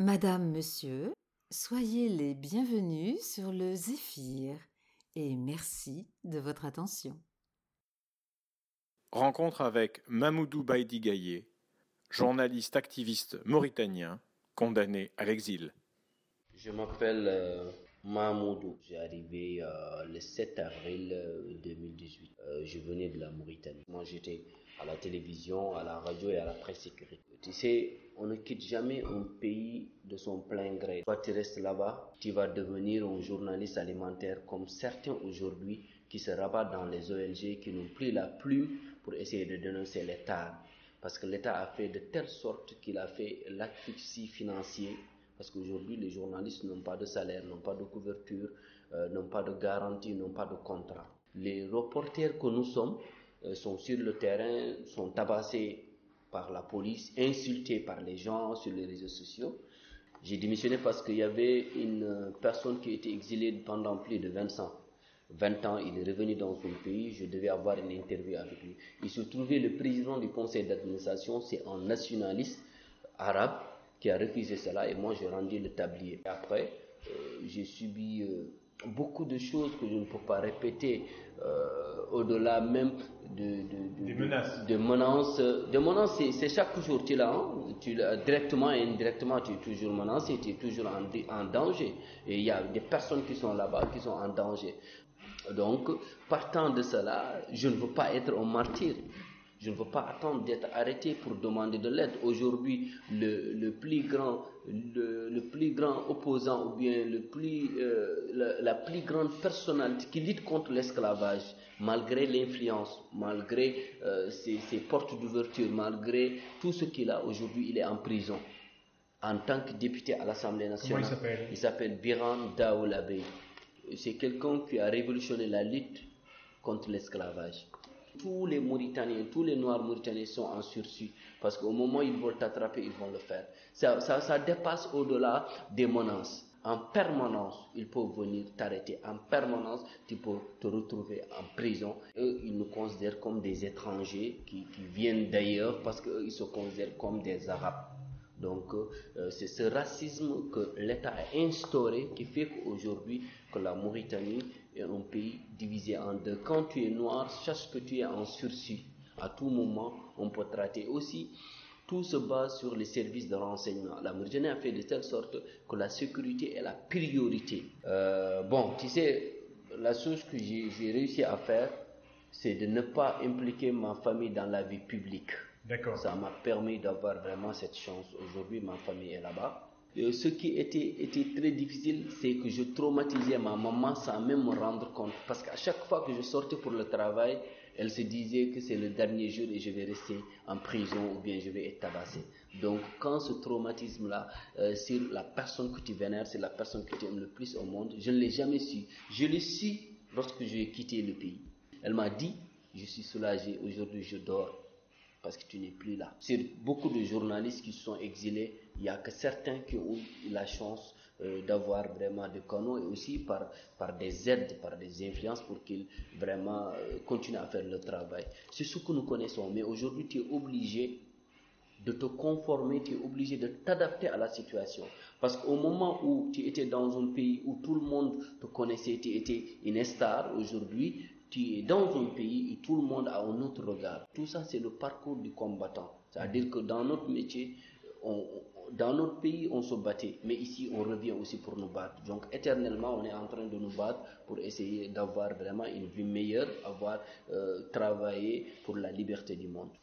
Madame, Monsieur, soyez les bienvenus sur le Zéphyr et merci de votre attention. Rencontre avec Mamoudou Baïdi Gaye, journaliste activiste mauritanien condamné à l'exil. Je m'appelle euh, Mahmoudou. J'ai arrivé euh, le 7 avril 2018. Euh, je venais de la Mauritanie. Moi, j'étais à la télévision, à la radio et à la presse écrite. Tu sais, on ne quitte jamais un pays de son plein gré. Toi, tu restes là-bas, tu vas devenir un journaliste alimentaire comme certains aujourd'hui qui se rabattent dans les ONG, qui n'ont plus la plume pour essayer de dénoncer l'État. Parce que l'État a fait de telle sorte qu'il a fait l'asphyxie financier parce qu'aujourd'hui, les journalistes n'ont pas de salaire, n'ont pas de couverture, euh, n'ont pas de garantie, n'ont pas de contrat. Les reporters que nous sommes euh, sont sur le terrain, sont tabassés par la police, insultés par les gens sur les réseaux sociaux. J'ai démissionné parce qu'il y avait une personne qui était exilée pendant plus de 20 ans. 20 ans, il est revenu dans son pays, je devais avoir une interview avec lui. Il se trouvait le président du conseil d'administration, c'est un nationaliste arabe qui a refusé cela et moi j'ai rendu le tablier. Après, euh, j'ai subi euh, beaucoup de choses que je ne peux pas répéter euh, au-delà même de, de, menaces. De menaces, de menaces c'est chaque jour tu l'as, hein. tu directement et indirectement tu es toujours menacé, tu es toujours en, en danger. Et il y a des personnes qui sont là-bas qui sont en danger. Donc, partant de cela, je ne veux pas être un martyr. Je ne veux pas attendre d'être arrêté pour demander de l'aide. Aujourd'hui, le, le, plus grand, le, le, plus grand opposant ou bien le plus, euh, la, plus grande personnalité qui lutte contre l'esclavage, malgré l'influence, malgré euh, ses, ses, portes d'ouverture, malgré tout ce qu'il a aujourd'hui, il est en prison. En tant que député à l'Assemblée nationale. Comment il s'appelle? Il s'appelle Biran Daoulabey. C'est quelqu'un qui a révolutionné la lutte contre l'esclavage tous les Mauritaniens, tous les Noirs Mauritaniens sont en sursis. Parce qu'au moment où ils vont t'attraper, ils vont le faire. Ça, ça, ça dépasse au-delà des menaces. En permanence, ils peuvent venir t'arrêter. En permanence, tu peux te retrouver en prison. Eux, ils nous considèrent comme des étrangers qui, qui viennent d'ailleurs parce qu'ils se considèrent comme des Arabes. Donc, euh, c'est ce racisme que l'État a instauré qui fait qu'aujourd'hui, que la Mauritanie est un pays divisé en deux. Quand tu es noir, sache que tu es en sursis. À tout moment, on peut traiter aussi. Tout se base sur les services de renseignement. La Mauritanie a fait de telle sorte que la sécurité est la priorité. Euh, bon, tu sais, la chose que j'ai réussi à faire, c'est de ne pas impliquer ma famille dans la vie publique. Ça m'a permis d'avoir vraiment cette chance. Aujourd'hui, ma famille est là-bas. Euh, ce qui était, était très difficile, c'est que je traumatisais ma maman sans même me rendre compte. Parce qu'à chaque fois que je sortais pour le travail, elle se disait que c'est le dernier jour et je vais rester en prison ou bien je vais être tabassé. Donc quand ce traumatisme-là, euh, sur la personne que tu vénères, c'est la personne que tu aimes le plus au monde, je ne l'ai jamais su. Je l'ai su lorsque j'ai quitté le pays. Elle m'a dit, je suis soulagé, aujourd'hui je dors parce que tu n'es plus là. Sur beaucoup de journalistes qui sont exilés, il n'y a que certains qui ont eu la chance euh, d'avoir vraiment des canaux et aussi par, par des aides, par des influences pour qu'ils vraiment euh, continuent à faire le travail. C'est ce que nous connaissons. Mais aujourd'hui, tu es obligé de te conformer, tu es obligé de t'adapter à la situation. Parce qu'au moment où tu étais dans un pays où tout le monde te connaissait, tu étais une star, aujourd'hui, tu es dans un pays où tout le monde a un autre regard. Tout ça, c'est le parcours du combattant. C'est-à-dire que dans notre métier, dans notre pays, on se battait, mais ici, on revient aussi pour nous battre. Donc, éternellement, on est en train de nous battre pour essayer d'avoir vraiment une vie meilleure, avoir euh, travaillé pour la liberté du monde.